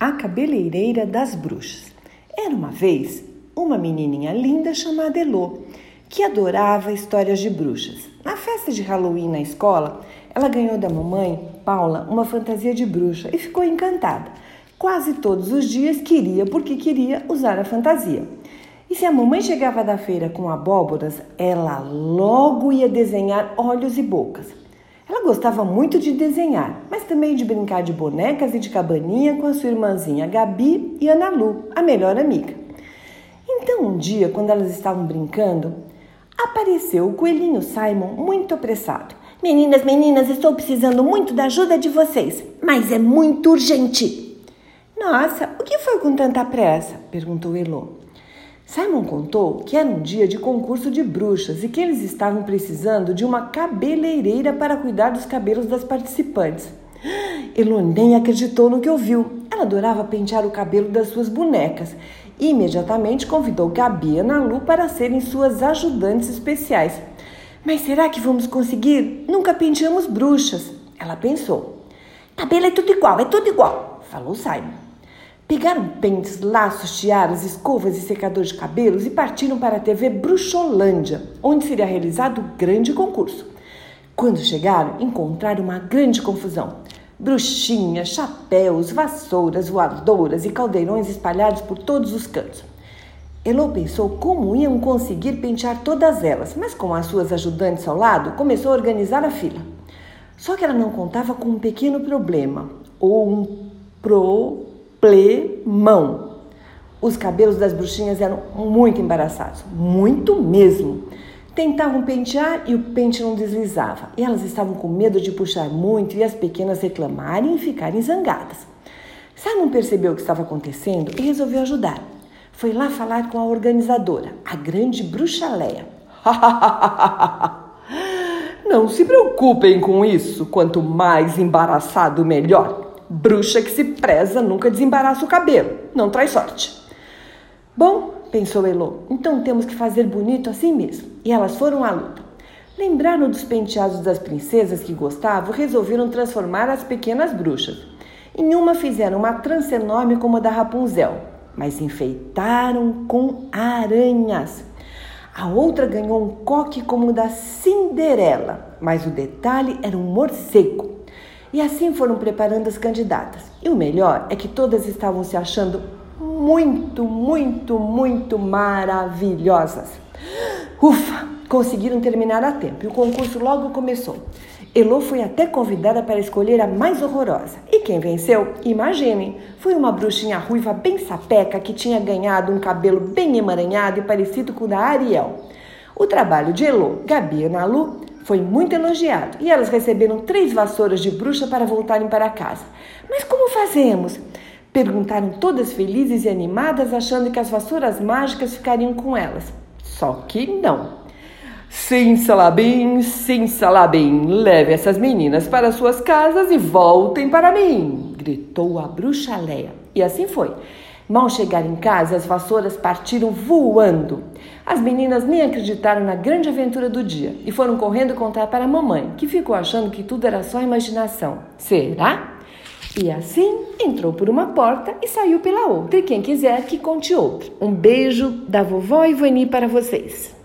A cabeleireira das bruxas. Era uma vez uma menininha linda chamada Elô, que adorava histórias de bruxas. Na festa de Halloween na escola, ela ganhou da mamãe, Paula, uma fantasia de bruxa e ficou encantada. Quase todos os dias queria, porque queria, usar a fantasia. E se a mamãe chegava da feira com abóboras, ela logo ia desenhar olhos e bocas. Ela gostava muito de desenhar, mas também de brincar de bonecas e de cabaninha com a sua irmãzinha Gabi e Ana Lu, a melhor amiga. Então, um dia, quando elas estavam brincando, apareceu o coelhinho Simon muito apressado. Meninas, meninas, estou precisando muito da ajuda de vocês, mas é muito urgente. Nossa, o que foi com tanta pressa? perguntou Elô. Simon contou que era um dia de concurso de bruxas e que eles estavam precisando de uma cabeleireira para cuidar dos cabelos das participantes. Elô nem acreditou no que ouviu. Ela adorava pentear o cabelo das suas bonecas e imediatamente convidou Gabi e Ana Lu para serem suas ajudantes especiais. Mas será que vamos conseguir? Nunca penteamos bruxas. Ela pensou. Cabelo é tudo igual, é tudo igual, falou Simon. Pegaram pentes, laços, tiaras, escovas e secador de cabelos e partiram para a TV Bruxolândia, onde seria realizado o grande concurso. Quando chegaram, encontraram uma grande confusão. Bruxinhas, chapéus, vassouras, voadoras e caldeirões espalhados por todos os cantos. Elô pensou como iam conseguir pentear todas elas, mas com as suas ajudantes ao lado, começou a organizar a fila. Só que ela não contava com um pequeno problema, ou um pro plemão. Os cabelos das bruxinhas eram muito embaraçados, muito mesmo. Tentavam pentear e o pente não deslizava. E elas estavam com medo de puxar muito e as pequenas reclamarem e ficarem zangadas. Simon percebeu o que estava acontecendo e resolveu ajudar. Foi lá falar com a organizadora, a grande bruxa Leia. Não se preocupem com isso. Quanto mais embaraçado, melhor. Bruxa que se preza nunca desembaraça o cabelo, não traz sorte. Bom, pensou Elô, então temos que fazer bonito assim mesmo. E elas foram à luta. Lembraram dos penteados das princesas que gostavam, resolveram transformar as pequenas bruxas. Em uma fizeram uma trança enorme como a da Rapunzel, mas enfeitaram com aranhas. A outra ganhou um coque como o da Cinderela, mas o detalhe era um morcego. E assim foram preparando as candidatas. E o melhor é que todas estavam se achando muito, muito, muito maravilhosas. Ufa, conseguiram terminar a tempo e o concurso logo começou. Elô foi até convidada para escolher a mais horrorosa. E quem venceu? Imaginem, foi uma bruxinha ruiva bem sapeca que tinha ganhado um cabelo bem emaranhado e parecido com o da Ariel. O trabalho de Elô, Gabi e Nalu foi muito elogiado e elas receberam três vassouras de bruxa para voltarem para casa. Mas como fazemos? Perguntaram todas felizes e animadas, achando que as vassouras mágicas ficariam com elas. Só que não. Sim, Salabim, sim, Salabim, leve essas meninas para suas casas e voltem para mim, gritou a bruxa Leia. E assim foi. Mal chegar em casa, as vassouras partiram voando. As meninas nem acreditaram na grande aventura do dia e foram correndo contar para a mamãe, que ficou achando que tudo era só imaginação. Será? E assim entrou por uma porta e saiu pela outra. E quem quiser que conte outro. Um beijo da vovó Ivani para vocês.